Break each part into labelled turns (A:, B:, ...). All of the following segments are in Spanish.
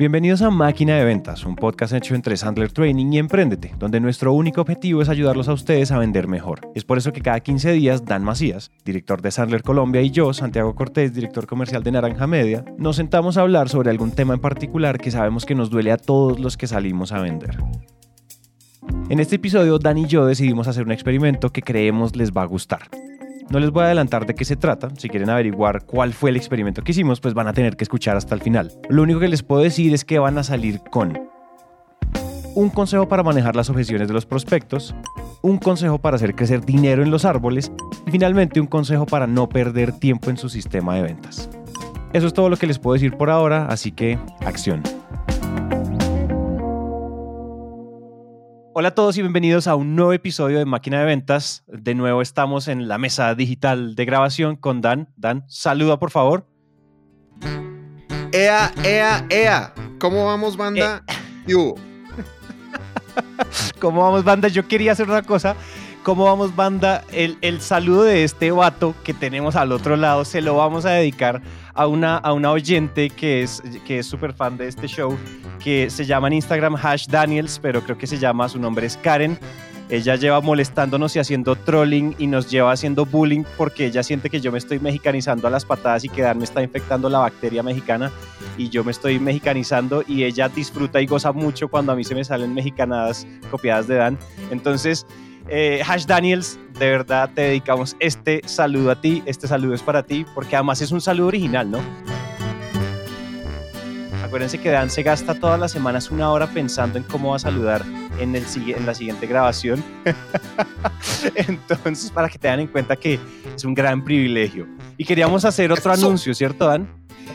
A: Bienvenidos a Máquina de Ventas, un podcast hecho entre Sandler Training y Emprendete, donde nuestro único objetivo es ayudarlos a ustedes a vender mejor. Es por eso que cada 15 días Dan Macías, director de Sandler Colombia, y yo, Santiago Cortés, director comercial de Naranja Media, nos sentamos a hablar sobre algún tema en particular que sabemos que nos duele a todos los que salimos a vender. En este episodio, Dan y yo decidimos hacer un experimento que creemos les va a gustar. No les voy a adelantar de qué se trata. Si quieren averiguar cuál fue el experimento que hicimos, pues van a tener que escuchar hasta el final. Lo único que les puedo decir es que van a salir con un consejo para manejar las objeciones de los prospectos, un consejo para hacer crecer dinero en los árboles y finalmente un consejo para no perder tiempo en su sistema de ventas. Eso es todo lo que les puedo decir por ahora, así que acción. Hola a todos y bienvenidos a un nuevo episodio de Máquina de Ventas. De nuevo estamos en la mesa digital de grabación con Dan. Dan, saluda por favor.
B: Ea, ea, ea. ¿Cómo vamos, banda?
A: Eh. ¿Cómo vamos, banda? Yo quería hacer una cosa. ¿Cómo vamos, banda? El, el saludo de este vato que tenemos al otro lado se lo vamos a dedicar a una, a una oyente que es que es súper fan de este show, que se llama en Instagram Hash Daniels, pero creo que se llama, su nombre es Karen. Ella lleva molestándonos y haciendo trolling y nos lleva haciendo bullying porque ella siente que yo me estoy mexicanizando a las patadas y que Dan me está infectando la bacteria mexicana y yo me estoy mexicanizando y ella disfruta y goza mucho cuando a mí se me salen mexicanadas copiadas de Dan. Entonces, eh, Hash Daniels, de verdad te dedicamos este saludo a ti, este saludo es para ti, porque además es un saludo original, ¿no? Acuérdense que Dan se gasta todas las semanas una hora pensando en cómo va a saludar en, el, en la siguiente grabación. Entonces, para que te den en cuenta que es un gran privilegio. Y queríamos hacer otro anuncio, ¿cierto, Dan?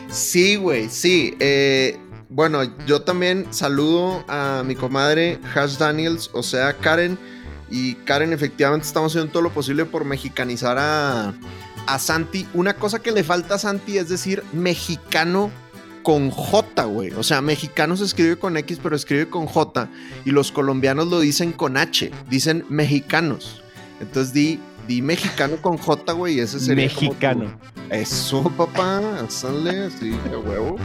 B: Sí, güey, sí. Eh, bueno, yo también saludo a mi comadre Hash Daniels, o sea, Karen y Karen, efectivamente estamos haciendo todo lo posible por mexicanizar a, a Santi. Una cosa que le falta a Santi es decir mexicano con J, güey. O sea, mexicano se escribe con X, pero escribe con J. Y los colombianos lo dicen con H. Dicen mexicanos. Entonces di, di mexicano con J, güey. Ese sería.
A: Mexicano.
B: Eso, papá. Sale así, de huevo.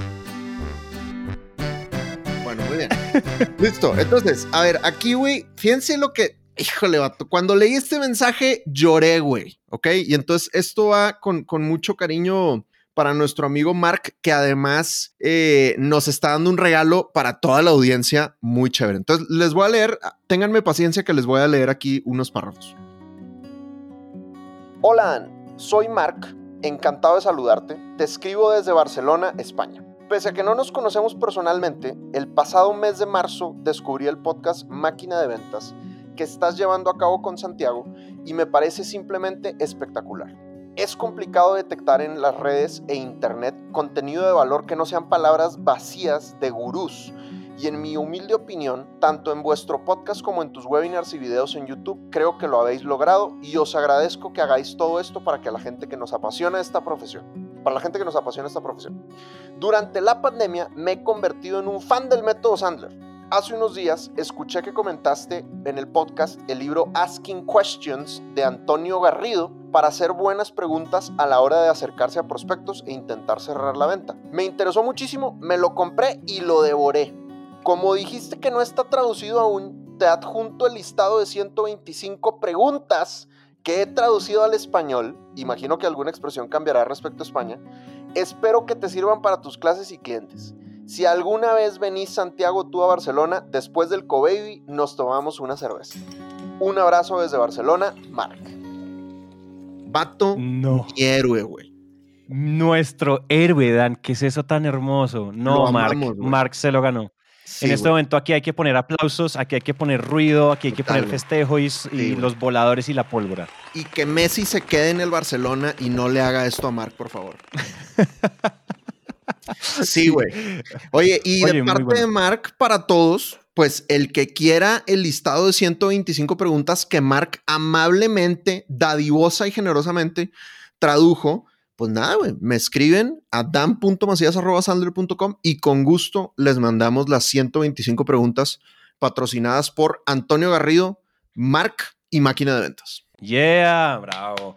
B: Bueno, muy bien. Listo. Entonces, a ver, aquí, güey, fíjense lo que híjole, vato, cuando leí este mensaje lloré, güey, ¿ok? Y entonces esto va con, mucho cariño para nuestro amigo Mark, que además eh, nos está dando un regalo para toda la audiencia muy chévere. Entonces, les voy a leer, ténganme paciencia que les voy a leer aquí unos párrafos. Hola, soy Mark, encantado de saludarte. Te escribo desde Barcelona, España. Pese a que no nos conocemos personalmente, el pasado mes de marzo descubrí el podcast Máquina de Ventas que estás llevando a cabo con Santiago y me parece simplemente espectacular. Es complicado detectar en las redes e internet contenido de valor que no sean palabras vacías de gurús. Y en mi humilde opinión, tanto en vuestro podcast como en tus webinars y videos en YouTube, creo que lo habéis logrado y os agradezco que hagáis todo esto para que la gente que nos apasiona esta profesión, para la gente que nos apasiona esta profesión. Durante la pandemia me he convertido en un fan del método Sandler Hace unos días escuché que comentaste en el podcast el libro Asking Questions de Antonio Garrido para hacer buenas preguntas a la hora de acercarse a prospectos e intentar cerrar la venta. Me interesó muchísimo, me lo compré y lo devoré. Como dijiste que no está traducido aún, te adjunto el listado de 125 preguntas que he traducido al español. Imagino que alguna expresión cambiará respecto a España. Espero que te sirvan para tus clases y clientes. Si alguna vez venís Santiago tú a Barcelona, después del Cobaby nos tomamos una cerveza. Un abrazo desde Barcelona, Mark. Vato no. héroe, güey.
A: Nuestro héroe, Dan, ¿qué es eso tan hermoso? No, Mark. Mark se lo ganó. en este momento aquí hay que poner aplausos, aquí hay que poner ruido, aquí hay que poner festejo y, los voladores y la pólvora.
B: Y que Messi se quede en el Barcelona y no le haga esto a Mark, por favor. Sí, güey. Oye, y de parte de Mark, para todos, pues el que quiera el listado de 125 preguntas que Mark amablemente, dadivosa y generosamente tradujo, pues nada, güey, me escriben a dan.macías.com y con gusto les mandamos las 125 preguntas patrocinadas por Antonio Garrido, Mark y Máquina de Ventas.
A: Yeah, bravo.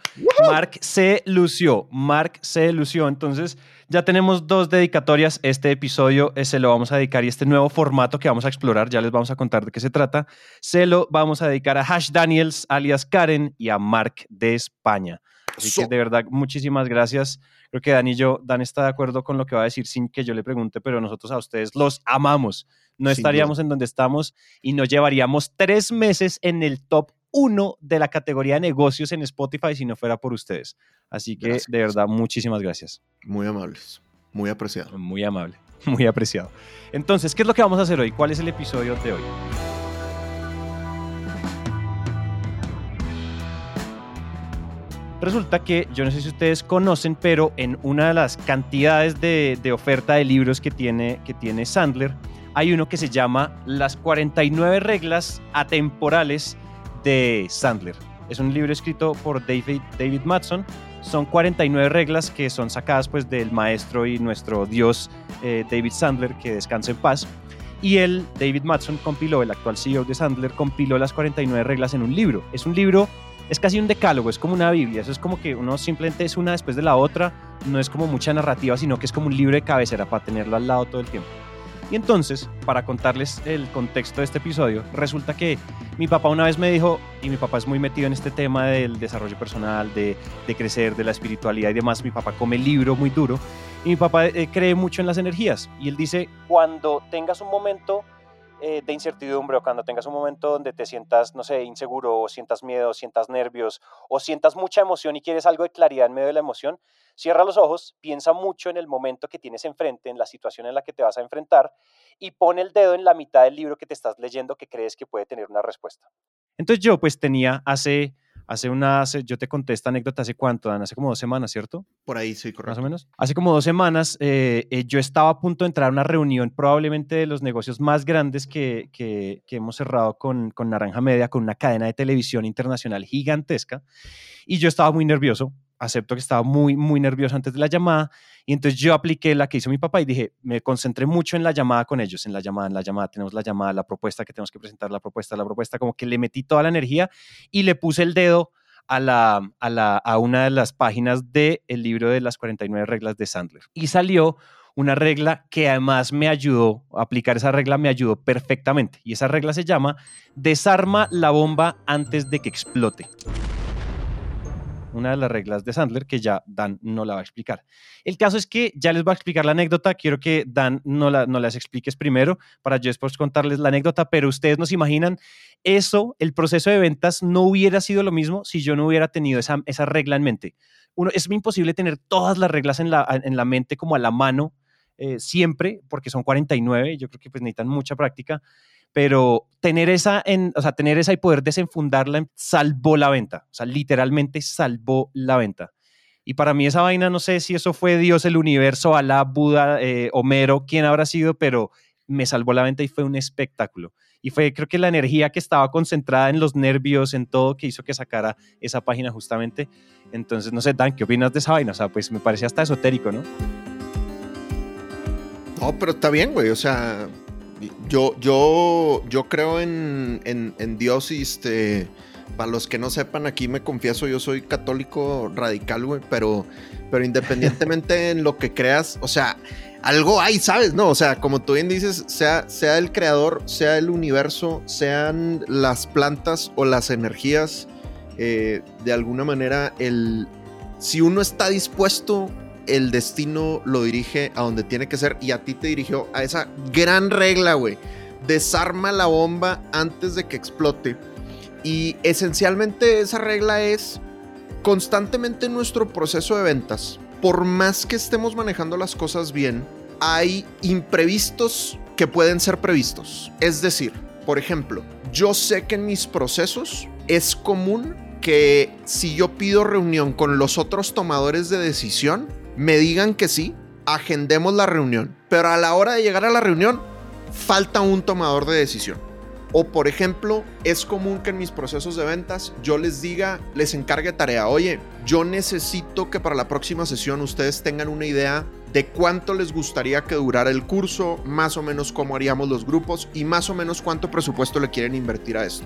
A: Mark se lució, Mark se lució. Entonces, ya tenemos dos dedicatorias. Este episodio se lo vamos a dedicar y este nuevo formato que vamos a explorar, ya les vamos a contar de qué se trata, se lo vamos a dedicar a Hash Daniels, alias Karen, y a Mark de España. Así que de verdad, muchísimas gracias. Creo que Dan y yo, Dan está de acuerdo con lo que va a decir sin que yo le pregunte, pero nosotros a ustedes los amamos. No estaríamos en donde estamos y nos llevaríamos tres meses en el top uno de la categoría de negocios en Spotify si no fuera por ustedes. Así que de verdad, muchísimas gracias.
B: Muy amables, muy apreciado.
A: Muy amable, muy apreciado. Entonces, ¿qué es lo que vamos a hacer hoy? ¿Cuál es el episodio de hoy? Resulta que, yo no sé si ustedes conocen, pero en una de las cantidades de, oferta de libros que tiene, que tiene Sandler, hay uno que se llama Las 49 reglas atemporales de Sandler. Es un libro escrito por David, David Matson. Son 49 reglas que son sacadas pues del maestro y nuestro dios eh, David Sandler, que descanse en paz. Y él, David Matson, compiló, el actual CEO de Sandler, compiló las 49 reglas en un libro. Es un libro, es casi un decálogo, es como una Biblia. Eso es como que uno simplemente es una después de la otra. No es como mucha narrativa, sino que es como un libro de cabecera para tenerlo al lado todo el tiempo. Y entonces, para contarles el contexto de este episodio, resulta que mi papá una vez me dijo, y mi papá es muy metido en este tema del desarrollo personal, de, crecer, de la espiritualidad y demás, mi papá come libro muy duro, y mi papá eh, cree mucho en las energías. Y él dice, cuando tengas un momento eh, de incertidumbre o cuando tengas un momento donde te sientas, no sé, inseguro o sientas miedo, o sientas nervios o sientas mucha emoción y quieres algo de claridad en medio de la emoción, cierra los ojos, piensa mucho en el momento que tienes enfrente, en la situación en la que te vas a enfrentar y pone el dedo en la mitad del libro que te estás leyendo que crees que puede tener una respuesta. Entonces yo pues tenía hace hace una, yo te conté esta anécdota hace cuánto, Dan, hace como dos semanas, ¿cierto?
B: Por ahí, sí, correcto.
A: Más o menos. Hace como dos semanas eh, eh, yo estaba a punto de entrar a una reunión probablemente de los negocios más grandes que, que, que hemos cerrado con, con Naranja Media, con una cadena de televisión internacional gigantesca, y yo estaba muy nervioso acepto que estaba muy, muy nervioso antes de la llamada y entonces yo apliqué la que hizo mi papá y dije, me concentré mucho en la llamada con ellos, en la llamada, en la llamada, tenemos la llamada, la propuesta que tenemos que presentar, la propuesta, la propuesta, como que le metí toda la energía y le puse el dedo a, la, a, la, a una de las páginas del el libro de las 49 reglas de Sandler. Y salió una regla que además me ayudó, aplicar esa regla me ayudó perfectamente y esa regla se llama desarma la bomba antes de que explote una de las reglas de Sandler que ya Dan no la va a explicar. El caso es que ya les voy a explicar la anécdota, quiero que Dan no, la, no las expliques primero para yo después contarles la anécdota, pero ustedes nos imaginan eso, el proceso de ventas no hubiera sido lo mismo si yo no hubiera tenido esa, esa regla en mente. Uno, es imposible tener todas las reglas en la, en la mente como a la mano eh, siempre, porque son 49, yo creo que pues necesitan mucha práctica, pero tener esa, en, o sea, tener esa y poder desenfundarla salvó la venta, o sea, literalmente salvó la venta. Y para mí esa vaina, no sé si eso fue Dios, el universo, Alá, Buda, eh, Homero, quién habrá sido, pero me salvó la venta y fue un espectáculo. Y fue, creo que la energía que estaba concentrada en los nervios, en todo, que hizo que sacara esa página justamente. Entonces, no sé, Dan, ¿qué opinas de esa vaina? O sea, pues me parece hasta esotérico, ¿no?
B: No, pero está bien, güey. O sea, yo, yo, yo creo en, en, Dios y este. Para los que no sepan, aquí me confieso, yo soy católico radical, güey, pero, pero independientemente en lo que creas, o sea, algo hay, ¿sabes? No, o sea, como tú bien dices, sea, sea el creador, sea el universo, sean las plantas o las energías, eh, de alguna manera, el, si uno está dispuesto el destino lo dirige a donde tiene que ser y a ti te dirigió a esa gran regla, güey. Desarma la bomba antes de que explote. Y esencialmente esa regla es constantemente en nuestro proceso de ventas, por más que estemos manejando las cosas bien, hay imprevistos que pueden ser previstos. Es decir, por ejemplo, yo sé que en mis procesos es común que si yo pido reunión con los otros tomadores de decisión, me digan que sí, agendemos la reunión. Pero a la hora de llegar a la reunión, falta un tomador de decisión. O por ejemplo, es común que en mis procesos de ventas yo les diga, les encargue tarea, oye, yo necesito que para la próxima sesión ustedes tengan una idea de cuánto les gustaría que durara el curso, más o menos cómo haríamos los grupos y más o menos cuánto presupuesto le quieren invertir a esto.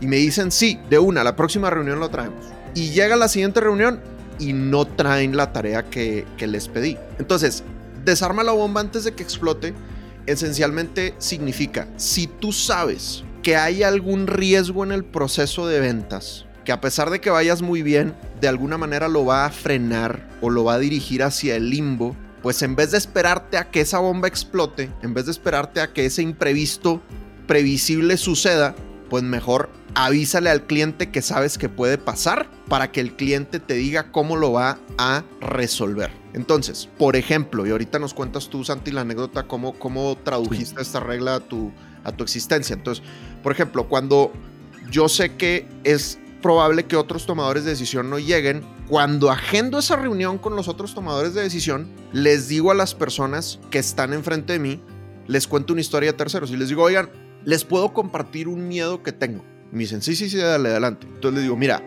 B: y me dicen, sí, de una, la próxima reunión lo traemos. Y llega la siguiente reunión y no traen la tarea que, les pedí. Entonces, desarma la bomba antes de que explote, esencialmente significa, si tú sabes que hay algún riesgo en el proceso de ventas, que a pesar de que vayas muy bien, de alguna manera lo va a frenar o lo va a dirigir hacia el limbo, pues en vez de esperarte a que esa bomba explote, en vez de esperarte a que ese imprevisto previsible suceda, pues mejor avísale al cliente que sabes que puede pasar para que el cliente te diga cómo lo va a resolver. Entonces, por ejemplo, y ahorita nos cuentas tú, Santi, la anécdota, cómo, cómo tradujiste esta regla a tu, a tu existencia. Entonces, por ejemplo, cuando yo sé que es probable que otros tomadores de decisión no lleguen. Cuando agendo esa reunión con los otros tomadores de decisión, les digo a las personas que están enfrente de mí, les cuento una historia de terceros y les digo, oigan, les puedo compartir un miedo que tengo. Me dicen, sí, sí, sí, adelante. Entonces les digo, mira,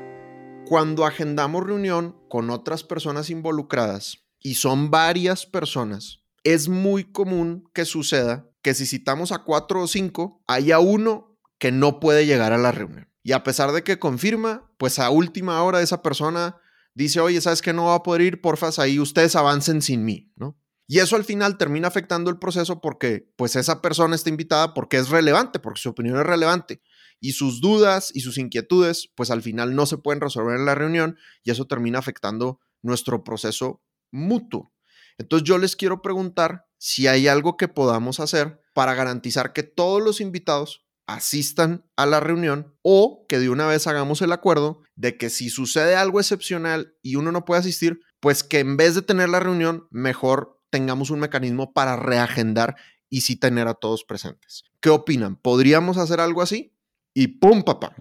B: cuando agendamos reunión con otras personas involucradas y son varias personas, es muy común que suceda que si citamos a cuatro o cinco, haya uno que no puede llegar a la reunión. Y a pesar de que confirma, pues a última hora esa persona dice, oye, ¿sabes que no va a poder ir? Porfas, ahí ustedes avancen sin mí, ¿no? Y eso al final termina afectando el proceso porque pues esa persona está invitada porque es relevante, porque su opinión es relevante. Y sus dudas y sus inquietudes pues al final no se pueden resolver en la reunión y eso termina afectando nuestro proceso mutuo. Entonces yo les quiero preguntar si hay algo que podamos hacer para garantizar que todos los invitados asistan a la reunión o que de una vez hagamos el acuerdo de que si sucede algo excepcional y uno no puede asistir, pues que en vez de tener la reunión, mejor tengamos un mecanismo para reagendar y sí tener a todos presentes. ¿Qué opinan? ¿Podríamos hacer algo así? Y pum, papá.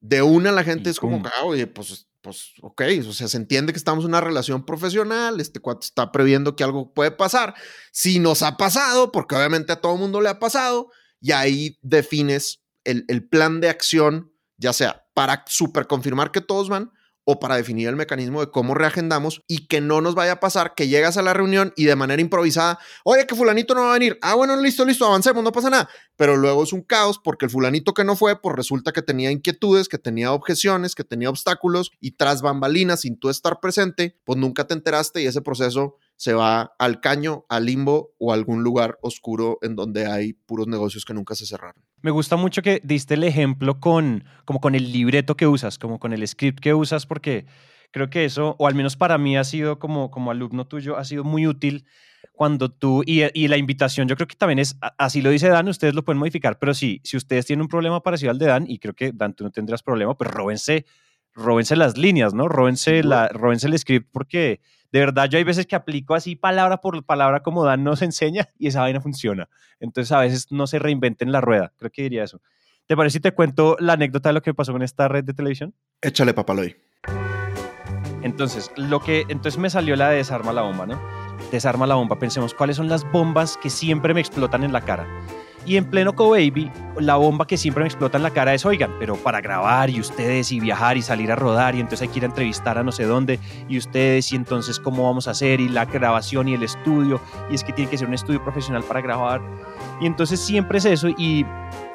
B: De una la gente es como, ah, oye, pues, pues, ok, o sea, se entiende que estamos en una relación profesional, este cuate está previendo que algo puede pasar. Si nos ha pasado, porque obviamente a todo el mundo le ha pasado, y ahí defines el, plan de acción, ya sea para super confirmar que todos van o para definir el mecanismo de cómo reagendamos y que no nos vaya a pasar que llegas a la reunión y de manera improvisada, oye, que fulanito no va a venir. Ah, bueno, listo, listo, avancemos, no pasa nada. Pero luego es un caos porque el fulanito que no fue, pues resulta que tenía inquietudes, que tenía objeciones, que tenía obstáculos y tras bambalinas, sin tú estar presente, pues nunca te enteraste y ese proceso se va al caño, al limbo o a algún lugar oscuro en donde hay puros negocios que nunca se cerraron.
A: Me gusta mucho que diste el ejemplo con, como con el libreto que usas, como con el script que usas, porque creo que eso, o al menos para mí ha sido como, como alumno tuyo, ha sido muy útil cuando tú, y, y, la invitación, yo creo que también es, así lo dice Dan, ustedes lo pueden modificar, pero sí, si ustedes tienen un problema parecido al de Dan, y creo que Dan, tú no tendrás problema, pues róbense, róbense las líneas, ¿no? Róbense, la, róbense el script porque de verdad, yo hay veces que aplico así palabra por palabra como Dan nos enseña y esa vaina funciona. Entonces, a veces no se reinventen la rueda. Creo que diría eso. ¿Te parece si te cuento la anécdota de lo que pasó con esta red de televisión?
B: Échale, papaloy.
A: Entonces, lo que, entonces me salió la de desarma la bomba, ¿no? Desarma la bomba. Pensemos cuáles son las bombas que siempre me explotan en la cara. Y en pleno Co-Baby, la bomba que siempre me explota en la cara es, oigan, pero para grabar y ustedes y viajar y salir a rodar y entonces hay que ir a entrevistar a no sé dónde y ustedes y entonces cómo vamos a hacer y la grabación y el estudio y es que tiene que ser un estudio profesional para grabar. Y entonces siempre es eso y,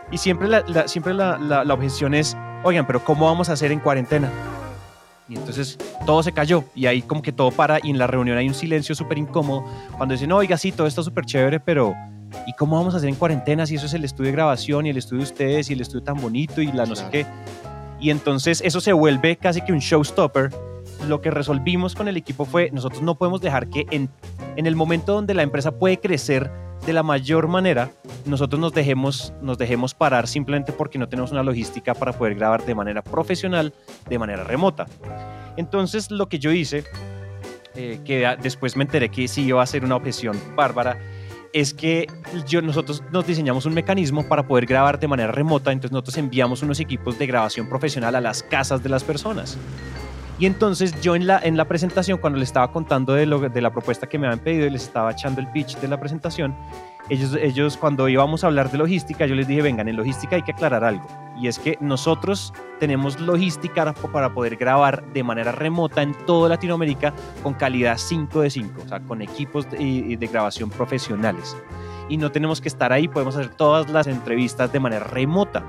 A: y siempre, la, siempre la, la, objeción es, oigan, pero ¿cómo vamos a hacer en cuarentena? Y entonces todo se cayó y ahí como que todo para y en la reunión hay un silencio súper incómodo cuando dicen, oiga, sí, todo está súper chévere, pero ¿y cómo vamos a hacer en cuarentena si eso es el estudio de grabación y el estudio de ustedes y el estudio tan bonito y la no sé qué? Y entonces eso se vuelve casi que un showstopper. Lo que resolvimos con el equipo fue, nosotros no podemos dejar que en, en el momento donde la empresa puede crecer de la mayor manera, nosotros nos dejemos, nos dejemos parar simplemente porque no tenemos una logística para poder grabar de manera profesional, de manera remota. Entonces lo que yo hice, eh, que después me enteré que sí iba a ser una objeción bárbara, es que nosotros nos diseñamos un mecanismo para poder grabar de manera remota, entonces nosotros enviamos unos equipos de grabación profesional a las casas de las personas. Y entonces yo en la, en la presentación, cuando les estaba contando de, lo, de la propuesta que me habían pedido y les estaba echando el pitch de la presentación, ellos, ellos cuando íbamos a hablar de logística, yo les dije, vengan, en logística hay que aclarar algo. Y es que nosotros tenemos logística para poder grabar de manera remota en toda Latinoamérica con calidad 5 de 5, o sea, con equipos de, de grabación profesionales. Y no tenemos que estar ahí, podemos hacer todas las entrevistas de manera remota.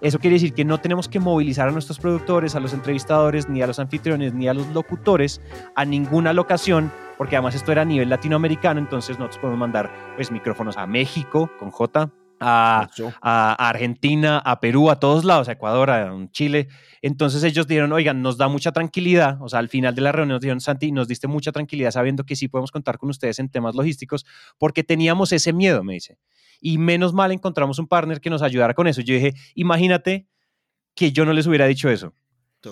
A: Eso quiere decir que no tenemos que movilizar a nuestros productores, a los entrevistadores, ni a los anfitriones, ni a los locutores a ninguna locación, porque además esto era a nivel latinoamericano, entonces nosotros podemos mandar pues micrófonos a México con J, a, a, Argentina, a Perú, a todos lados, a Ecuador, a Chile. Entonces ellos dijeron, oigan, nos da mucha tranquilidad, o sea, al final de la reunión nos dijeron, Santi, nos diste mucha tranquilidad sabiendo que sí podemos contar con ustedes en temas logísticos, porque teníamos ese miedo, me dice. Y menos mal encontramos un partner que nos ayudara con eso. Yo dije, imagínate que yo no les hubiera dicho eso.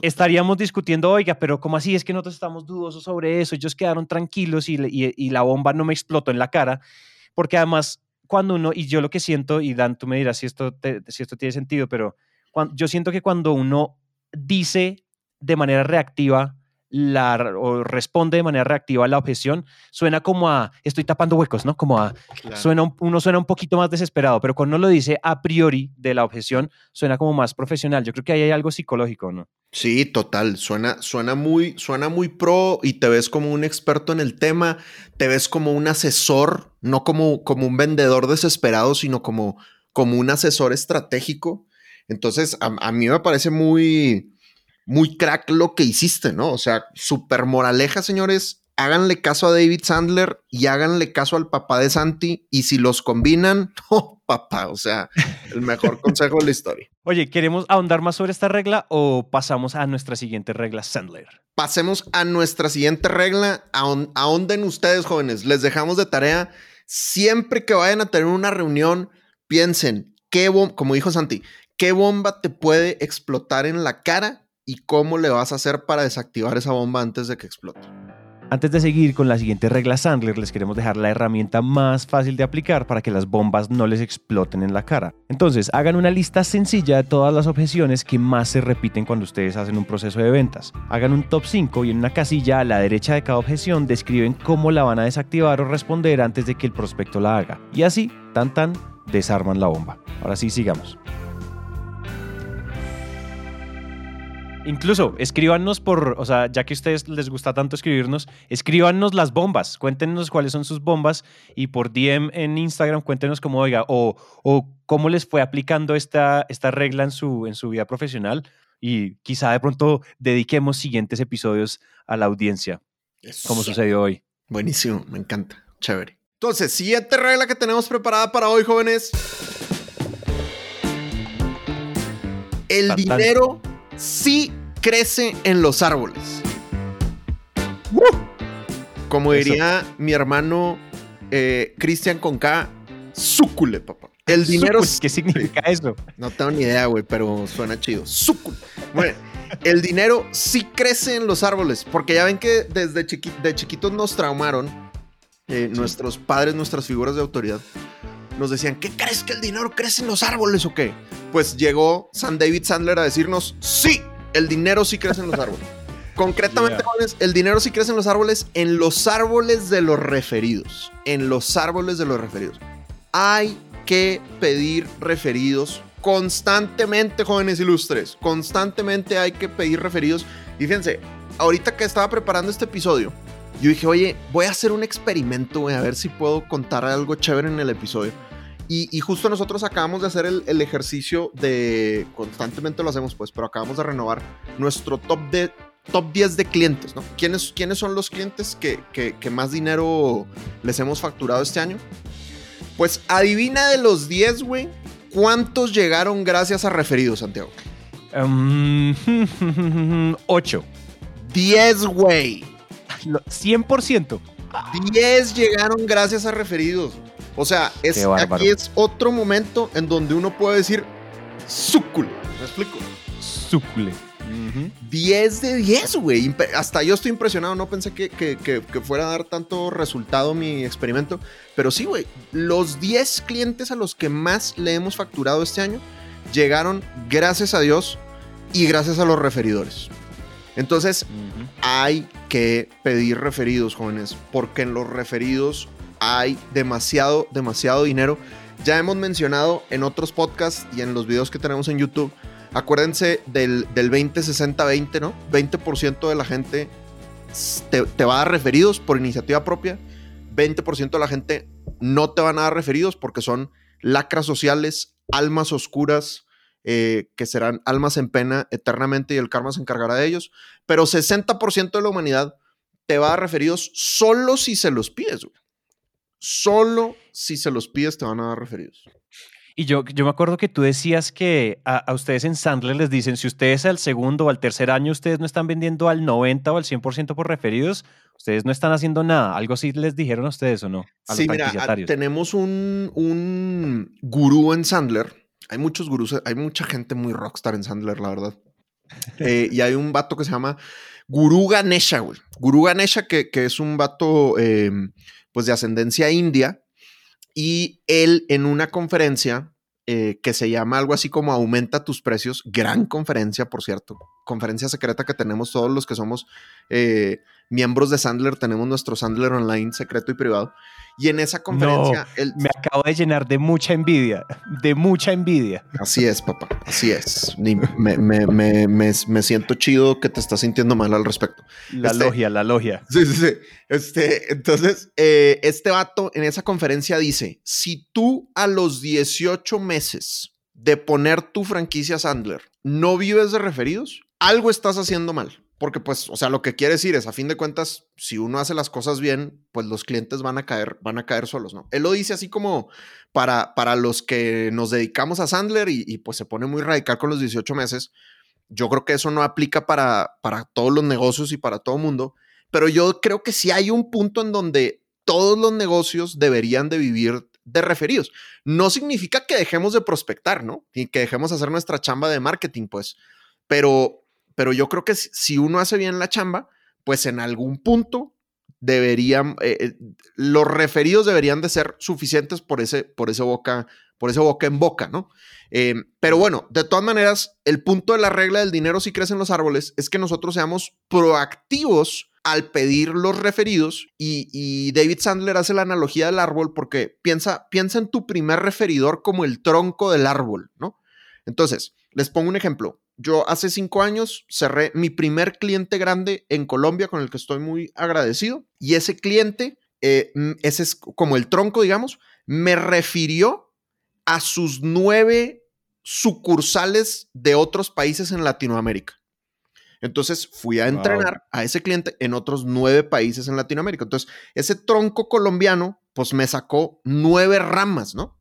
A: Estaríamos discutiendo, oiga, pero ¿cómo así? Es que nosotros estamos dudosos sobre eso. Ellos quedaron tranquilos y, y la bomba no me explotó en la cara, porque además cuando uno, y yo lo que siento, y Dan, tú me dirás si esto, si esto tiene sentido, pero yo siento que cuando uno dice de manera reactiva la, o responde de manera reactiva a la objeción, suena como a estoy tapando huecos, ¿no? Como a suena uno suena un poquito más desesperado, pero cuando uno lo dice a priori de la objeción, suena como más profesional. Yo creo que ahí hay algo psicológico, ¿no?
B: Sí, total. Suena, suena muy, suena muy pro y te ves como un experto en el tema, te ves como un asesor, no como, como un vendedor desesperado, sino como, como un asesor estratégico. Entonces, a, a mí me parece muy, muy crack lo que hiciste, ¿no? O sea, super moraleja, señores. Háganle caso a David Sandler y háganle caso al papá de Santi. Y si los combinan, oh, papá, o sea, el mejor consejo de la historia.
A: Oye, ¿queremos ahondar más sobre esta regla o pasamos a nuestra siguiente regla, Sandler?
B: Pasemos a nuestra siguiente regla. Ahonden ustedes, jóvenes. Les dejamos de tarea. Siempre que vayan a tener una reunión, piensen, ¿qué como dijo Santi, qué bomba te puede explotar en la cara y cómo le vas a hacer para desactivar esa bomba antes de que explote.
A: Antes de seguir con la siguiente regla Sandler, les queremos dejar la herramienta más fácil de aplicar para que las bombas no les exploten en la cara. Entonces, hagan una lista sencilla de todas las objeciones que más se repiten cuando ustedes hacen un proceso de ventas. Hagan un top 5 y en una casilla a la derecha de cada objeción describen cómo la van a desactivar o responder antes de que el prospecto la haga. Y así, tan tan, desarman la bomba. Ahora sí, sigamos. Incluso escríbanos por, o sea, ya que a ustedes les gusta tanto escribirnos, escríbanos las bombas, cuéntenos cuáles son sus bombas y por DM en Instagram cuéntenos cómo, oiga, o, o cómo les fue aplicando esta, esta regla en su, en su vida profesional y quizá de pronto dediquemos siguientes episodios a la audiencia, como sucedió hoy.
B: Buenísimo, me encanta, chévere. Entonces, siguiente regla que tenemos preparada para hoy, jóvenes. El dinero sí crece en los árboles. Como diría mi hermano eh, Cristian con K, súcule, papá.
A: El dinero. ¿Qué significa eso?
B: No tengo ni idea, güey, pero suena chido. Súcule. Bueno, el dinero sí crece en los árboles, porque ya ven que desde de chiquitos nos traumaron eh, nuestros padres, nuestras figuras de autoridad. Nos decían, ¿qué crees que el dinero crece en los árboles o qué? Pues llegó San David Sandler a decirnos, sí, el dinero sí crece en los árboles. Concretamente, el dinero sí crece en los árboles, en los árboles de los referidos. En los árboles de los referidos. Hay que pedir referidos constantemente, jóvenes ilustres. Constantemente hay que pedir referidos. Y fíjense, ahorita que estaba preparando este episodio, yo dije, oye, voy a hacer un experimento, a ver si puedo contar algo chévere en el episodio. Y, justo nosotros acabamos de hacer el, ejercicio de, constantemente lo hacemos pues, pero acabamos de renovar nuestro top, de, top 10 de clientes, ¿no? ¿Quiénes, ¿Quiénes son los clientes que, que, más dinero les hemos facturado este año? Pues adivina de los 10, güey, ¿cuántos llegaron gracias a referidos, Santiago?
A: 8.
B: 10, güey.
A: 100%.
B: 10 llegaron gracias a referidos. O sea, es, aquí es otro momento en donde uno puede decir súcule. ¿Me explico?
A: Súcule.
B: 10 de 10, güey. Hasta yo estoy impresionado. No pensé que, que, fuera a dar tanto resultado mi experimento. Pero sí, güey. Los 10 clientes a los que más le hemos facturado este año llegaron, gracias a Dios, y gracias a los referidores. Entonces, hay que pedir referidos, jóvenes, porque en los referidos hay demasiado, demasiado dinero. Ya hemos mencionado en otros podcasts y en los videos que tenemos en YouTube. Acuérdense del, del 20-60-20, ¿no? 20% de la gente te, va a dar referidos por iniciativa propia. 20% de la gente no te van a dar referidos porque son lacras sociales, almas oscuras, eh, que serán almas en pena eternamente y el karma se encargará de ellos, pero 60% de la humanidad te va a dar referidos solo si se los pides, güey. Solo si se los pides te van a dar referidos.
A: Y yo, yo me acuerdo que tú decías que a, ustedes en Sandler les dicen, si ustedes al segundo o al tercer año ustedes no están vendiendo al 90 o al 100% por referidos, ustedes no están haciendo nada. ¿Algo así les dijeron a ustedes o no?
B: sí, mira, tenemos un, un gurú en Sandler. Hay muchos gurús, hay mucha gente muy rockstar en Sandler, la verdad. Eh, y hay un vato que se llama Guru Ganesha, güey. Guru Ganesha, que, es un vato em, pues de ascendencia india y él en una conferencia eh, que se llama algo así como Aumenta tus precios, gran conferencia, por cierto, conferencia secreta que tenemos todos los que somos eh, miembros de Sandler, tenemos nuestro Sandler Online secreto y privado. Y en esa conferencia...
A: me acabo de llenar de mucha envidia, de mucha envidia.
B: Así es, papá, así es. Me, me, siento chido que te estás sintiendo mal al respecto.
A: La este, logia, la logia.
B: Sí, sí, sí. Este, entonces, eh, este vato en esa conferencia dice, si tú a los 18 meses de poner tu franquicia Sandler no vives de referidos, algo estás haciendo mal. Porque pues, o sea, lo que quiere decir es, a fin de cuentas, si uno hace las cosas bien, pues los clientes van a caer, van a caer solos, ¿no? Él lo dice así como para, para los que nos dedicamos a Sandler y, pues se pone muy radical con los 18 meses. Yo creo que eso no aplica para, para todos los negocios y para todo mundo, pero yo creo que sí hay un punto en donde todos los negocios deberían de vivir de referidos. No significa que dejemos de prospectar, ¿no? Y que dejemos hacer nuestra chamba de marketing, pues, pero pero yo creo que si uno hace bien la chamba, pues en algún punto deberían, eh, eh, los referidos deberían de ser suficientes por ese, por ese boca, por ese boca en boca, ¿no? Em, pero bueno, de todas maneras, el punto de la regla del dinero si crecen los árboles es que nosotros seamos proactivos al pedir los referidos y, y, David Sandler hace la analogía del árbol porque piensa, piensa en tu primer referidor como el tronco del árbol, ¿no? Entonces, les pongo un ejemplo. Yo hace cinco años cerré mi primer cliente grande en Colombia con el que estoy muy agradecido y ese cliente, eh, ese es como el tronco, digamos, me refirió a sus nueve sucursales de otros países en Latinoamérica. Entonces fui a entrenar a ese cliente en otros nueve países en Latinoamérica. Entonces, ese tronco colombiano, pues me sacó nueve ramas, ¿no?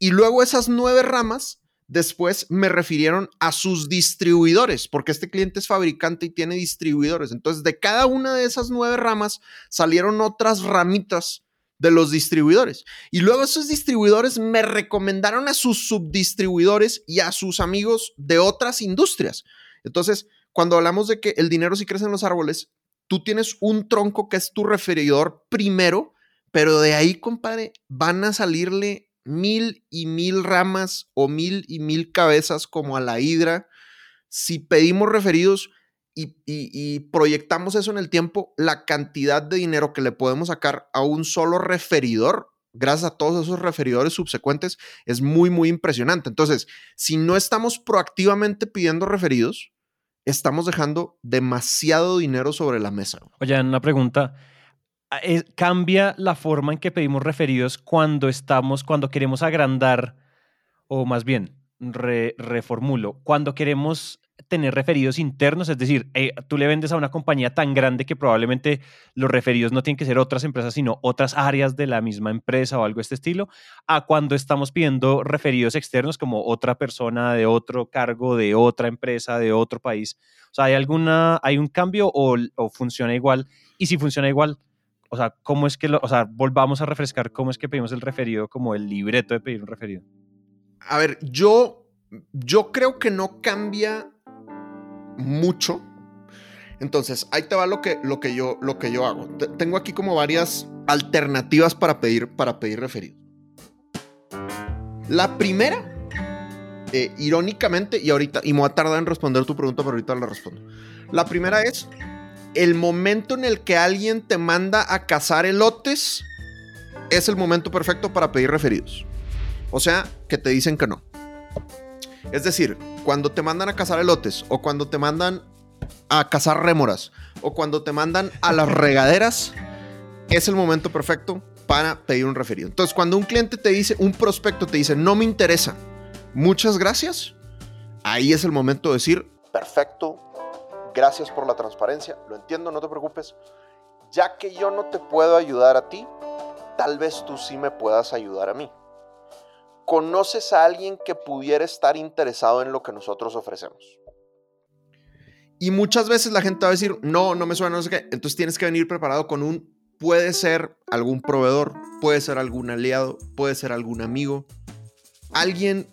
B: Y luego esas nueve ramas Después me refirieron a sus distribuidores, porque este cliente es fabricante y tiene distribuidores. Entonces, de cada una de esas nueve ramas salieron otras ramitas de los distribuidores. Y luego esos distribuidores me recomendaron a sus subdistribuidores y a sus amigos de otras industrias. Entonces, cuando hablamos de que el dinero sí crece en los árboles, tú tienes un tronco que es tu referidor primero, pero de ahí, compadre, van a salirle mil y mil ramas o mil y mil cabezas como a la hidra, si pedimos referidos y, proyectamos eso en el tiempo, la cantidad de dinero que le podemos sacar a un solo referidor, gracias a todos esos referidores subsecuentes, es muy, muy impresionante. Entonces, si no estamos proactivamente pidiendo referidos, estamos dejando demasiado dinero sobre la mesa.
A: Oye, una pregunta. Ah, cambia la forma en que pedimos referidos cuando estamos, cuando queremos agrandar, o más bien, reformulo, cuando queremos tener referidos internos, es decir, eh, tú le vendes a una compañía tan grande que probablemente los referidos no tienen que ser otras empresas, sino otras áreas de la misma empresa o algo de este estilo, a cuando estamos pidiendo referidos externos como otra persona de otro cargo, de otra empresa, de otro país. O sea, ¿hay alguna, hay un cambio o, o funciona igual? Y si funciona igual, o sea, ¿cómo es que lo, o sea, volvamos a refrescar cómo es que pedimos el referido, como el libreto de pedir un referido?
B: A ver, yo, yo creo que no cambia mucho. Entonces, ahí te va lo que, lo que, yo, lo que yo hago. tengo aquí como varias alternativas para pedir, para pedir referido. La primera, eh, irónicamente, y ahorita, y me voy a tardar en responder tu pregunta, pero ahorita la respondo. La primera es, el momento en el que alguien te manda a cazar elotes es el momento perfecto para pedir referidos. O sea, que te dicen que no. Es decir, cuando te mandan a cazar elotes o cuando te mandan a cazar rémoras o cuando te mandan a las regaderas, es el momento perfecto para pedir un referido. Entonces, cuando un cliente te dice, un prospecto te dice, no me interesa, muchas gracias, ahí es el momento de decir, perfecto, gracias por la transparencia, lo entiendo, no te preocupes. Ya que yo no te puedo ayudar a ti, tal vez tú sí me puedas ayudar a mí. ¿Conoces a alguien que pudiera estar interesado en lo que nosotros ofrecemos? Y muchas veces la gente va a decir, no, no me suena, no sé qué. Entonces tienes que venir preparado con un, puede ser algún proveedor, puede ser algún aliado, puede ser algún amigo, alguien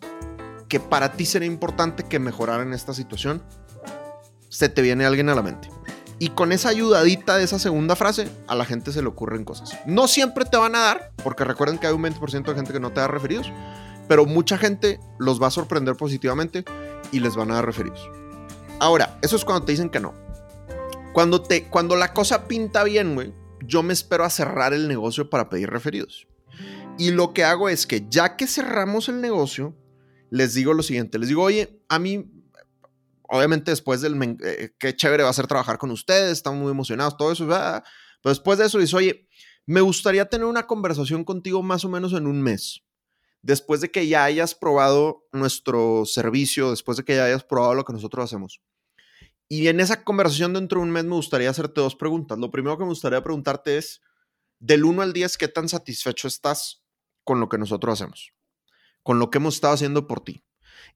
B: que para ti sería importante que mejorara en esta situación. Se te viene alguien a la mente. Y con esa ayudadita de esa segunda frase, a la gente se le ocurren cosas. No siempre te van a dar, porque recuerden que hay un 20% de gente que no te da referidos, pero mucha gente los va a sorprender positivamente y les van a dar referidos. Ahora, eso es cuando te dicen que no. Cuando, te, cuando la cosa pinta bien, güey, yo me espero a cerrar el negocio para pedir referidos. Y lo que hago es que ya que cerramos el negocio, les digo lo siguiente, les digo, oye, a mí, obviamente después del, eh, qué chévere va a ser trabajar con ustedes, estamos muy emocionados, todo eso, pero después de eso les oye, me gustaría tener una conversación contigo más o menos en un mes. Después de que ya hayas probado nuestro servicio, después de que ya hayas probado lo que nosotros hacemos. Y en esa conversación dentro de un mes me gustaría hacerte dos preguntas. Lo primero que me gustaría preguntarte es, del 1 al 10, ¿qué tan satisfecho estás con lo que nosotros hacemos? Con lo que hemos estado haciendo por ti.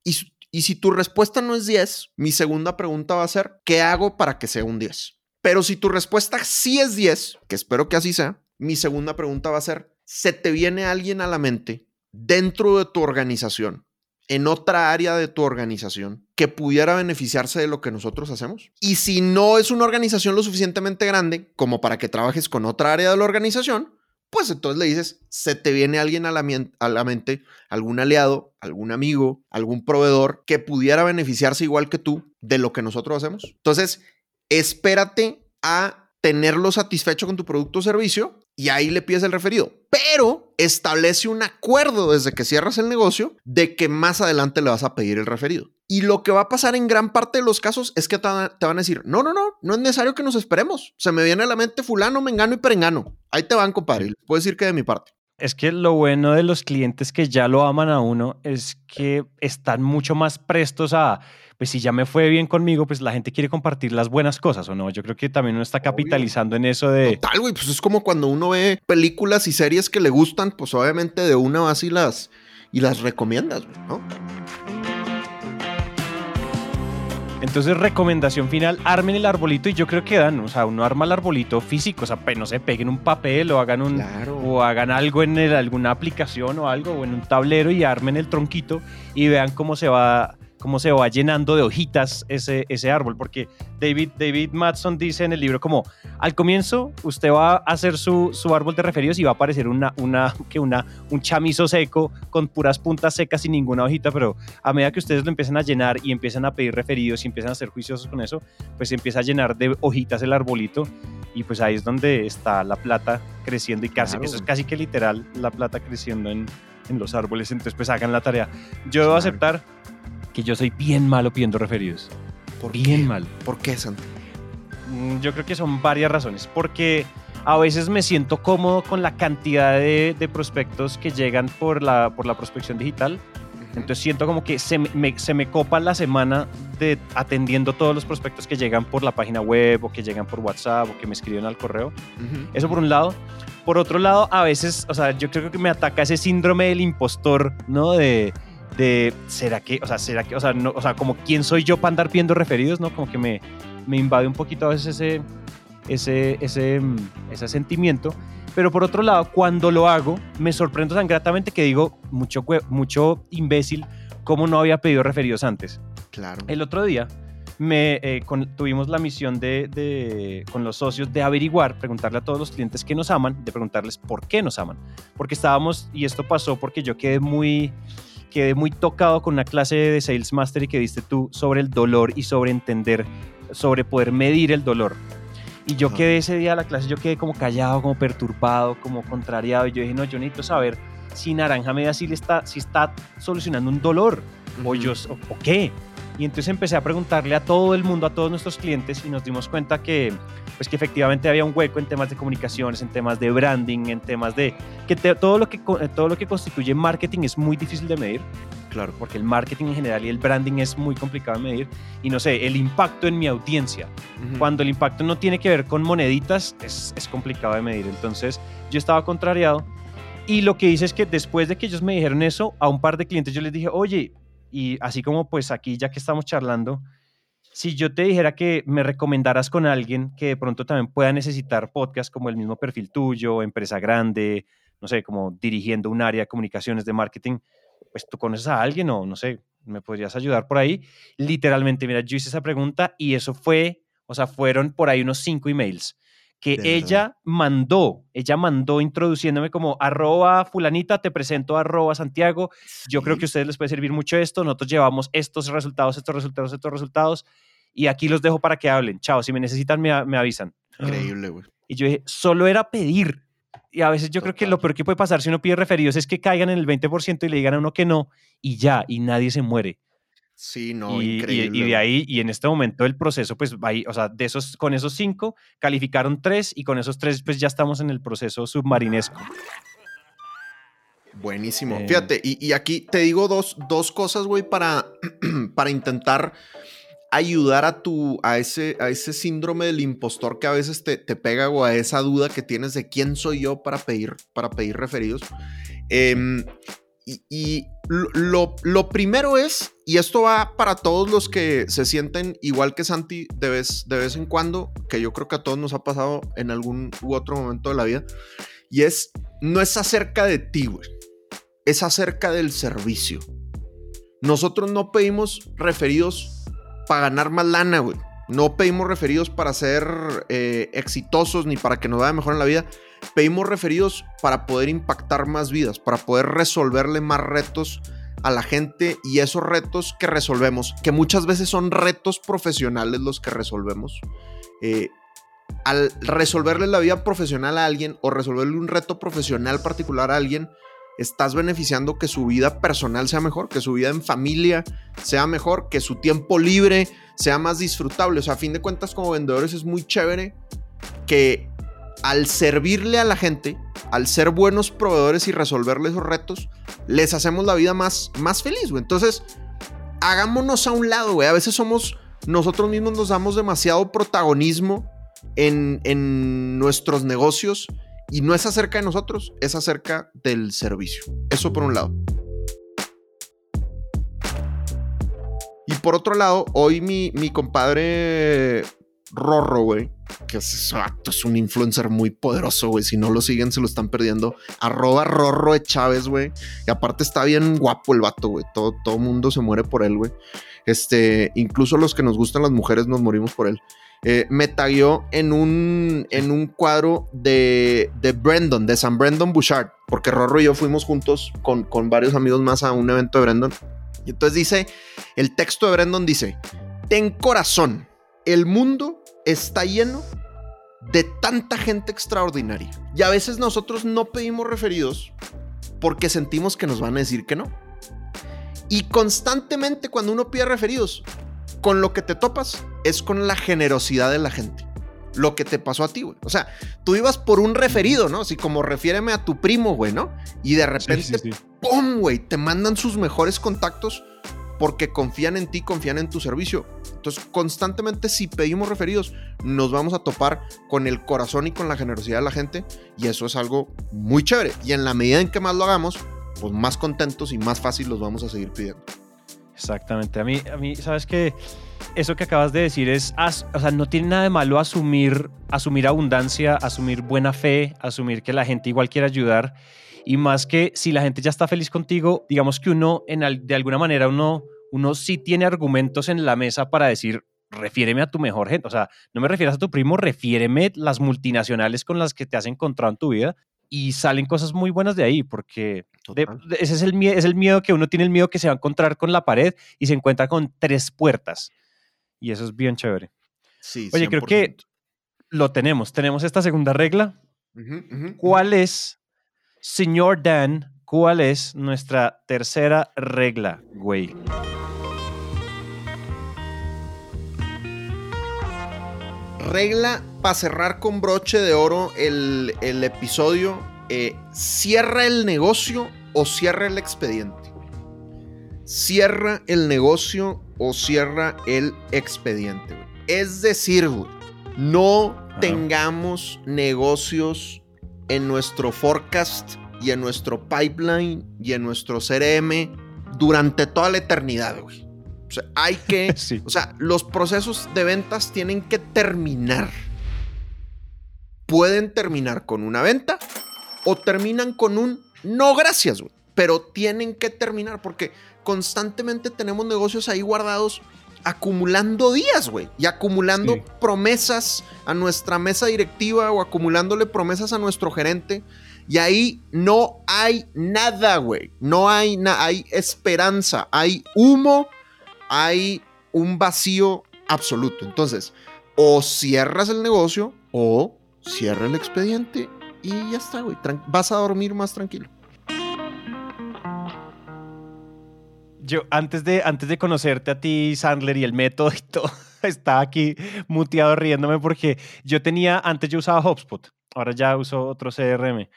B: Y, y si tu respuesta no es 10, mi segunda pregunta va a ser, ¿qué hago para que sea un 10? Pero si tu respuesta sí es 10, que espero que así sea, mi segunda pregunta va a ser, ¿se te viene alguien a la mente dentro de tu organización en otra área de tu organización que pudiera beneficiarse de lo que nosotros hacemos. Y si no es una organización lo suficientemente grande como para que trabajes con otra área de la organización, pues entonces le dices, se te viene alguien a la, a la mente, algún aliado, algún amigo, algún proveedor que pudiera beneficiarse igual que tú de lo que nosotros hacemos. Entonces, espérate a tenerlo satisfecho con tu producto o servicio y ahí le pides el referido. Pero establece un acuerdo desde que cierras el negocio de que más adelante le vas a pedir el referido. Y lo que va a pasar en gran parte de los casos es que te van a decir, no, no, no, no es necesario que nos esperemos. Se me viene a la mente fulano, mengano y perengano. Ahí te van, compadre. Puedes decir que de mi parte.
A: Es que lo bueno de los clientes que ya lo aman a uno es que están mucho más prestos a pues si ya me fue bien conmigo, pues la gente quiere compartir las buenas cosas, ¿o no? Yo creo que también uno está capitalizando en eso de...
B: Total, güey, pues es como cuando uno ve películas y series que le gustan, pues obviamente de una vas y las, y las recomiendas, ¿no?
A: Entonces, recomendación final, armen el arbolito y yo creo que dan, o sea, uno arma el arbolito físico, o sea, pues no se peguen un papel o hagan un o hagan algo en alguna aplicación o algo o en un tablero y armen el tronquito y vean cómo se va cómo se va llenando de hojitas ese, ese árbol, porque David, David Matson dice en el libro como al comienzo usted va a hacer su, su árbol de referidos y va a aparecer una, una, que una, un chamizo seco con puras puntas secas sin ninguna hojita, pero a medida que ustedes lo empiezan a llenar y empiezan a pedir referidos y empiezan a ser juiciosos con eso, pues se empieza a llenar de hojitas el arbolito y pues ahí es donde está la plata creciendo y casi, eso es casi que literal la plata creciendo en, en los árboles, entonces pues hagan la tarea. Yo debo aceptar que yo soy bien malo pidiendo referidos.
B: ¿Por
A: bien malo.
B: ¿Por qué, Santi?
A: Mm, yo creo que son varias razones. Porque a veces me siento cómodo con la cantidad de, prospectos que llegan por la, por la prospección digital. Entonces siento como que se me, se me copa la semana de atendiendo todos los prospectos que llegan por la página web o que llegan por WhatsApp o que me escriben al correo. Eso por un lado. Por otro lado, a veces, o sea, yo creo que me ataca ese síndrome del impostor, ¿no? De, de será que, o sea, será que, o sea, no, o sea, como quién soy yo para andar viendo referidos, ¿no? Como que me, me invade un poquito a veces ese, ese, ese, ese sentimiento. Pero por otro lado, cuando lo hago, me sorprendo tan gratamente que digo, mucho, mucho imbécil, ¿cómo no había pedido referidos antes?
B: Claro.
A: El otro día me, eh, tuvimos la misión de, de, con los socios de averiguar, preguntarle a todos los clientes que nos aman, de preguntarles por qué nos aman. Porque estábamos, y esto pasó porque yo quedé muy quedé muy tocado con una clase de Sales Mastery que diste tú sobre el dolor y sobre entender, sobre poder medir el dolor. Y yo quedé ese día a la clase, yo quedé como callado, como perturbado, como contrariado. Y yo dije, no, yo necesito saber si Naranja Media sí, le está, si está solucionando un dolor o, yo, o qué. Y entonces empecé a preguntarle a todo el mundo, a todos nuestros clientes, y nos dimos cuenta que, pues que efectivamente había un hueco en temas de comunicaciones, en temas de branding, en temas de que todo, lo que todo lo que constituye marketing es muy difícil de medir. Claro. Porque el marketing en general y el branding es muy complicado de medir. Y no sé, el impacto en mi audiencia. Cuando el impacto no tiene que ver con moneditas, es, es complicado de medir. Entonces, yo estaba contrariado. Y lo que hice es que después de que ellos me dijeron eso, a un par de clientes yo les dije, oye, y así como pues aquí ya que estamos charlando, si yo te dijera que me recomendaras con alguien que de pronto también pueda necesitar podcast como el mismo perfil tuyo, empresa grande, no sé, como dirigiendo un área de comunicaciones, de marketing, pues tú conoces a alguien o no sé, me podrías ayudar por ahí. Literalmente, mira, yo hice esa pregunta y eso fue, o sea, fueron por ahí unos cinco emails que ella mandó, ella mandó introduciéndome como arroba fulanita, te presento arroba Santiago, yo creo que a ustedes les puede servir mucho esto, nosotros llevamos estos resultados, estos resultados, estos resultados, y aquí los dejo para que hablen, chao, si me necesitan me, me avisan.
B: Increíble, güey.
A: Y yo dije, solo era pedir, y a veces yo creo que lo peor que puede pasar si uno pide referidos es que caigan en el 20% y le digan a uno que no y ya, y nadie se muere.
B: Sí, no,
A: y,
B: increíble.
A: Y, de ahí, y en este momento el proceso, pues, ahí, o sea, de esos, con esos cinco, calificaron tres y con esos tres, pues ya estamos en el proceso submarinesco.
B: Buenísimo. Eh, Fíjate, y, y, aquí te digo dos, dos cosas, güey, para, para intentar ayudar a tu, a ese, a ese síndrome del impostor que a veces te, te pega o a esa duda que tienes de quién soy yo para pedir, para pedir referidos. Eh, y, lo, lo, primero es, y esto va para todos los que se sienten igual que Santi de vez, de vez en cuando, que yo creo que a todos nos ha pasado en algún u otro momento de la vida, y es, no es acerca de ti, güey, es acerca del servicio. Nosotros no pedimos referidos para ganar más lana, güey. No pedimos referidos para ser eh, exitosos ni para que nos vaya mejor en la vida pedimos referidos para poder impactar más vidas, para poder resolverle más retos a la gente y esos retos que resolvemos, que muchas veces son retos profesionales los que resolvemos. Eh, al resolverle la vida profesional a alguien o resolverle un reto profesional particular a alguien, estás beneficiando que su vida personal sea mejor, que su vida en familia sea mejor, que su tiempo libre sea más disfrutable. O sea, a fin de cuentas, como vendedores es muy chévere que al servirle a la gente, al ser buenos proveedores y resolverle esos retos, les hacemos la vida más, más feliz, güey. Entonces, hagámonos a un lado, güey. A veces somos, nosotros mismos nos damos demasiado protagonismo en, en nuestros negocios y no es acerca de nosotros, es acerca del servicio. Eso por un lado. Y por otro lado, hoy mi, mi compadre Rorro, güey, que es, es, un influencer muy poderoso, güey. Si no lo siguen, se lo están perdiendo. Arroba Rorro de Chávez, güey. Y aparte está bien guapo el vato, güey. Todo, todo mundo se muere por él, güey. Este, incluso los que nos gustan las mujeres nos morimos por él. Eh, me tagueó en un, en un cuadro de, de Brandon, de San Brandon Bouchard, porque Rorro y yo fuimos juntos con, con varios amigos más a un evento de Brandon. Y entonces dice, el texto de Brandon dice, ten corazón, el mundo está lleno de tanta gente extraordinaria. Y a veces nosotros no pedimos referidos porque sentimos que nos van a decir que no. Y constantemente cuando uno pide referidos, con lo que te topas es con la generosidad de la gente. Lo que te pasó a ti, güey. O sea, tú ibas por un referido, ¿no? Así como refiéreme a tu primo, güey, ¿no? Y de repente, ¡pum, güey! Te mandan sus mejores contactos porque confían en ti, confían en tu servicio. Entonces, constantemente si pedimos referidos, nos vamos a topar con el corazón y con la generosidad de la gente y eso es algo muy chévere. Y en la medida en que más lo hagamos, pues más contentos y más fácil los vamos a seguir pidiendo.
A: Exactamente. A mí, a mí sabes que eso que acabas de decir es, o sea, no tiene nada de malo asumir, asumir abundancia, asumir buena fe, asumir que la gente igual quiere ayudar. Y más que si la gente ya está feliz contigo, digamos que uno, en, de alguna manera, uno uno sí tiene argumentos en la mesa para decir, refiéreme a tu mejor gente. O sea, no me refieras a tu primo, refiéreme las multinacionales con las que te has encontrado en tu vida y salen cosas muy buenas de ahí, porque ese es el, miedo, es el miedo que uno tiene, el miedo que se va a encontrar con la pared y se encuentra con tres puertas. Y eso es bien chévere.
B: Sí,
A: Oye, creo que lo tenemos. Tenemos esta segunda regla. ¿Cuál es, señor Dan, cuál es nuestra tercera regla, güey?
B: regla para cerrar con broche de oro el, episodio, eh, cierra el negocio o cierra el expediente. cierra el negocio o cierra el expediente. Es decir, no tengamos negocios en nuestro forecast y en nuestro pipeline y en nuestro CRM durante toda la eternidad, güey. O sea, hay que, o sea, los procesos de ventas tienen que terminar. Pueden terminar con una venta o terminan con un no gracias, güey. Pero tienen que terminar porque constantemente tenemos negocios ahí guardados acumulando días, güey, y acumulando promesas a nuestra mesa directiva o acumulándole promesas a nuestro gerente. Y ahí no hay nada, güey. No hay nada, hay esperanza, hay humo, hay un vacío absoluto. Entonces, o cierras el negocio o cierra el expediente y ya está, güey. vas a dormir más tranquilo.
A: Yo, antes de, antes de conocerte a ti, Sandler, y el método y todo, estaba aquí muteado riéndome porque yo tenía, antes yo usaba HubSpot, ahora ya uso otro CRM,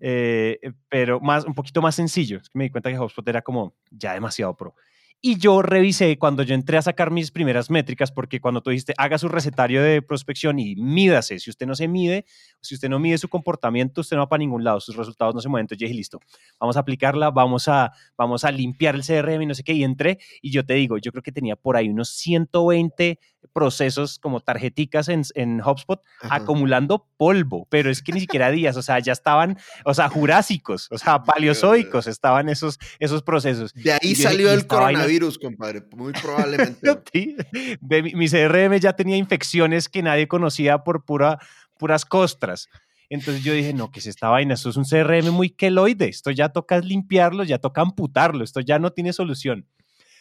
A: eh, pero más, un poquito más sencillo. me di cuenta que HubSpot era como ya demasiado pro. Y yo revisé cuando yo entré a sacar mis primeras métricas, porque cuando tú dijiste haga su recetario de prospección y mídase, si usted no se mide, si usted no mide su comportamiento, usted no va para ningún lado, sus resultados no se mueven. Entonces yo dije, listo, vamos a aplicarla, vamos a, vamos a limpiar el CRM y no sé qué. Y entré y yo te digo, yo creo que tenía por ahí unos 120 procesos como tarjeticas en, en HubSpot acumulando polvo, pero es que ni siquiera días, o sea, ya estaban, o sea, jurásicos, o sea, paleozoicos estaban esos, esos procesos.
B: De ahí salió el coronavirus, compadre, muy probablemente.
A: mi, CRM ya tenía infecciones que nadie conocía por pura, puras costras. Entonces yo dije, no, que es esta vaina? Esto es un CRM muy queloide, esto ya toca limpiarlo, ya toca amputarlo, esto ya no tiene solución.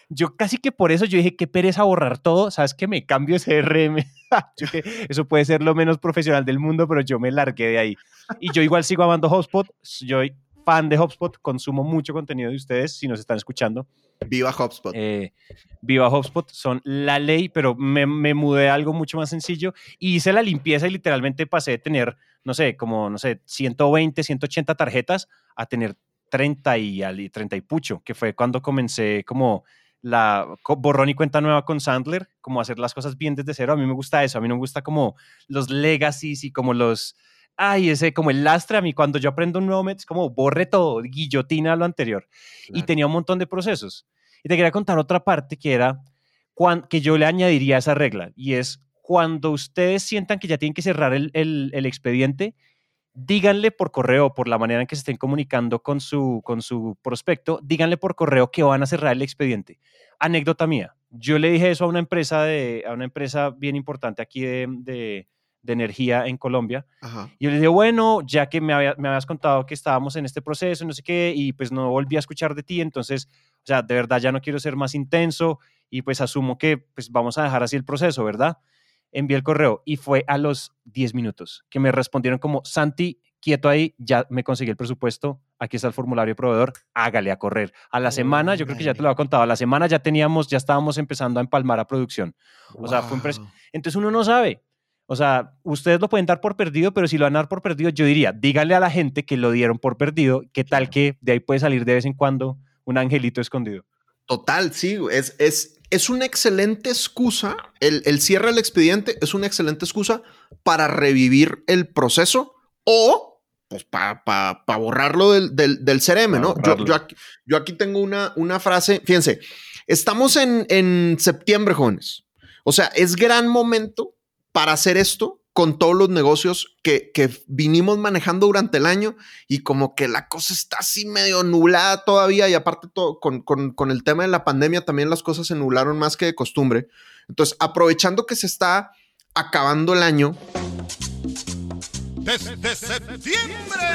A: Yo casi que por eso yo dije, qué pereza borrar todo, ¿sabes que Me cambio ese RM. eso puede ser lo menos profesional del mundo, pero yo me largué de ahí. Y yo igual sigo amando HubSpot, yo soy fan de HubSpot, consumo mucho contenido de ustedes, si nos están escuchando.
B: Viva HubSpot.
A: Eh, viva HubSpot, son la ley, pero me, me, mudé a algo mucho más sencillo y hice la limpieza y literalmente pasé de tener, no sé, como, no sé, 120, 180 tarjetas a tener 30 y, 30 y pucho, que fue cuando comencé como la borrón y cuenta nueva con Sandler, como hacer las cosas bien desde cero. A mí me gusta eso, a mí no me gusta como los legacies y como los, ay, ese como el lastre a mí cuando yo aprendo un nuevo método es como borre todo, guillotina lo anterior. Y tenía un montón de procesos. Y te quería contar otra parte que era que yo le añadiría a esa regla y es cuando ustedes sientan que ya tienen que cerrar el, el, el expediente, díganle por correo, por la manera en que se estén comunicando con su, con su prospecto, díganle por correo que van a cerrar el expediente. Anécdota mía. Yo le dije eso a una empresa, de, a una empresa bien importante aquí de, de, energía en Colombia. Y yo le dije, bueno, ya que me, me, habías contado que estábamos en este proceso, no sé qué, y pues no volví a escuchar de ti, entonces, o sea, de verdad ya no quiero ser más intenso y pues asumo que pues vamos a dejar así el proceso, ¿verdad? Envié el correo y fue a los 10 minutos que me respondieron como, Santi, quieto ahí, ya me conseguí el presupuesto, aquí está el formulario de proveedor, hágale a correr. A la semana, yo creo que ya te lo había contado, a la semana ya teníamos, ya estábamos empezando a empalmar a producción. O sea, fue Entonces uno no sabe. O sea, ustedes lo pueden dar por perdido, pero si lo van a dar por perdido, yo diría, dígale a la gente que lo dieron por perdido, qué tal que de ahí puede salir de vez en cuando un angelito escondido.
B: Total, sí, es, es es una excelente excusa, el, cierre del expediente es una excelente excusa para revivir el proceso o pues para borrarlo del, del, CRM, ¿no? Yo, aquí, tengo una, una frase, fíjense, estamos en, en septiembre, jóvenes. O sea, es gran momento para hacer esto con todos los negocios que, vinimos manejando durante el año y como que la cosa está así medio nublada todavía y aparte todo, con, el tema de la pandemia también las cosas se nublaron más que de costumbre. Entonces, aprovechando que se está acabando el año.
C: Desde septiembre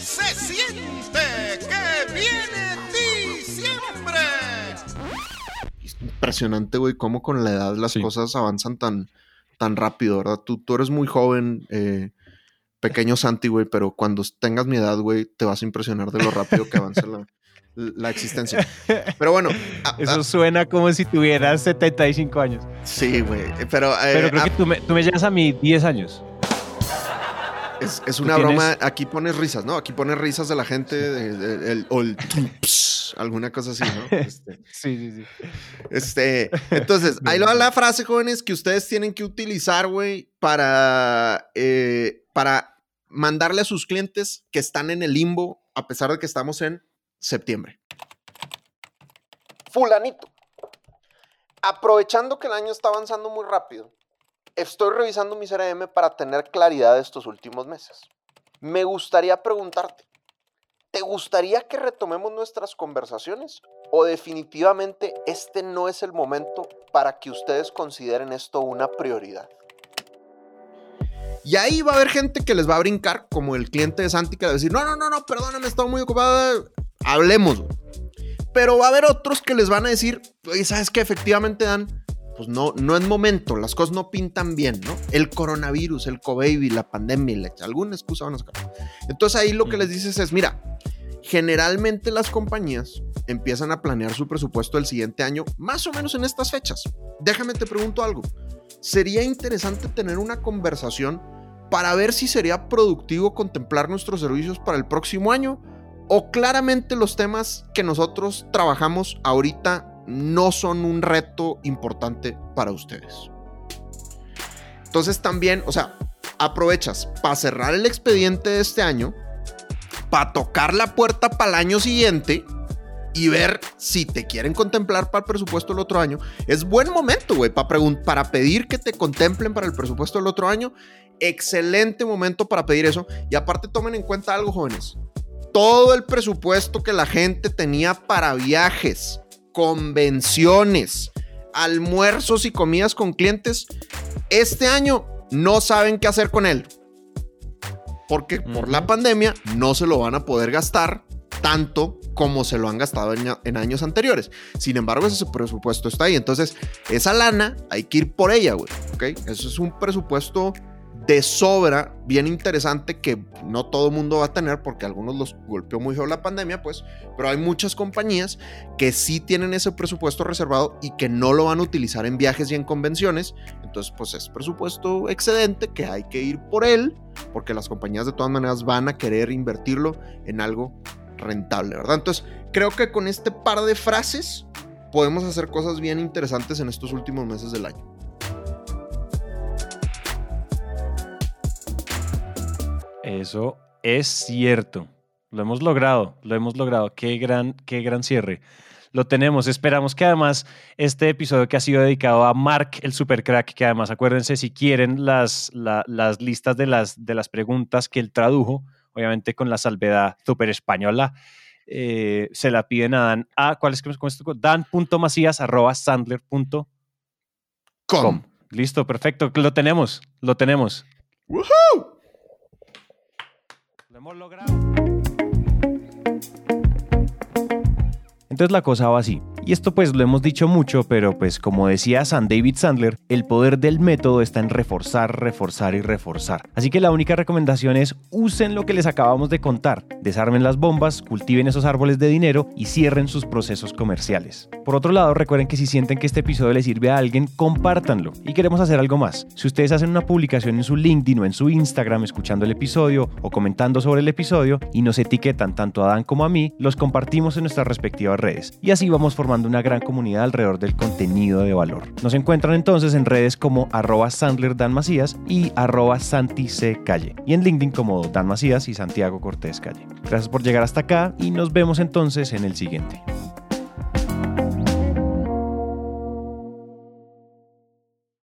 C: se siente que viene diciembre.
B: impresionante, güey, cómo con la edad las cosas avanzan tan, tan rápido, ¿verdad? Tú, tú eres muy joven, eh, pequeño Santi, güey, pero cuando tengas mi edad, güey, te vas a impresionar de lo rápido que avanza la, existencia. Pero bueno.
A: Eso suena como si tuvieras 75 años.
B: Sí, güey, pero...
A: Eh, pero creo que tú me, tú me llevas a mí 10 años.
B: Es, una broma. Aquí pones risas, ¿no? Aquí pones risas de la gente. el, Alguna cosa así, ¿no? Este,
A: Sí, sí, sí.
B: este, entonces, ahí lo va la frase, jóvenes, que ustedes tienen que utilizar, güey, para, eh, para mandarle a sus clientes que están en el limbo, a pesar de que estamos en septiembre. Fulanito. Aprovechando que el año está avanzando muy rápido, estoy revisando mi CRM para tener claridad de estos últimos meses. Me gustaría preguntarte, ¿te gustaría que retomemos nuestras conversaciones? ¿O definitivamente este no es el momento para que ustedes consideren esto una prioridad? Y ahí va a haber gente que les va a brincar, como el cliente de Santi, que va a decir, no, no, no, no, perdóname, estoy muy ocupada, hablemos. Pero va a haber otros que les van a decir, oye, ¿sabes qué? Efectivamente dan, pues no, no es momento, las cosas no pintan bien, ¿no? El coronavirus, el COVID, la pandemia, la- alguna excusa van a sacar. Entonces ahí lo que les dices es, mira, generalmente las compañías empiezan a planear su presupuesto del siguiente año más o menos en estas fechas. Déjame te pregunto algo. Sería interesante tener una conversación para ver si sería productivo contemplar nuestros servicios para el próximo año o claramente los temas que nosotros trabajamos ahorita no son un reto importante para ustedes. Entonces también, o sea, aprovechas para cerrar el expediente de este año, para tocar la puerta para el año siguiente y ver si te quieren contemplar para el presupuesto del otro año. Es buen momento, güey, para, para pedir que te contemplen para el presupuesto del otro año. Excelente momento para pedir eso. Y aparte tomen en cuenta algo, jóvenes. Todo el presupuesto que la gente tenía para viajes, convenciones, almuerzos y comidas con clientes, este año no saben qué hacer con él. Porque por la pandemia no se lo van a poder gastar tanto como se lo han gastado en, en años anteriores. Sin embargo, ese presupuesto está ahí. Entonces, esa lana hay que ir por ella, güey. ¿Ok? Eso es un presupuesto de sobra bien interesante que no todo el mundo va a tener porque algunos los golpeó muy feo la pandemia, pues, pero hay muchas compañías que sí tienen ese presupuesto reservado y que no lo van a utilizar en viajes y en convenciones. Entonces, pues es presupuesto excedente que hay que ir por él porque las compañías de todas maneras van a querer invertirlo en algo rentable, ¿verdad? Entonces, creo que con este par de frases podemos hacer cosas bien interesantes en estos últimos meses del año.
A: Eso es cierto. Lo hemos logrado, lo hemos logrado. Qué gran, qué gran cierre. Lo tenemos. Esperamos que además este episodio que ha sido dedicado a Mark, el super crack, que además acuérdense si quieren las, la- las listas de las, de las preguntas que él tradujo, obviamente con la salvedad super española, eh, se la piden a Dan. A, ¿Cuál es que cómo es tu co- Dan.macías arroba sandler.com.
B: Com.
A: Listo, perfecto. Lo tenemos, lo tenemos.
B: ¡Woohoo!
A: Hemos logrado. Entonces la cosa va así. Y esto pues lo hemos dicho mucho, pero pues como decía San David Sandler, el poder del método está en reforzar, reforzar y reforzar. Así que la única recomendación es usen lo que les acabamos de contar. Desarmen las bombas, cultiven esos árboles de dinero y cierren sus procesos comerciales. Por otro lado, recuerden que si sienten que este episodio les sirve a alguien, compártanlo. Y queremos hacer algo más. Si ustedes hacen una publicación en su LinkedIn o en su Instagram escuchando el episodio o comentando sobre el episodio y nos etiquetan tanto a Dan como a mí, los compartimos en nuestras respectivas redes. Y así vamos formando una gran comunidad alrededor del contenido de valor. Nos encuentran entonces en redes como arroba y arroba. Y en LinkedIn como Dan Macías y Santiago Cortés Calle. Gracias por llegar hasta acá y nos vemos entonces en el siguiente.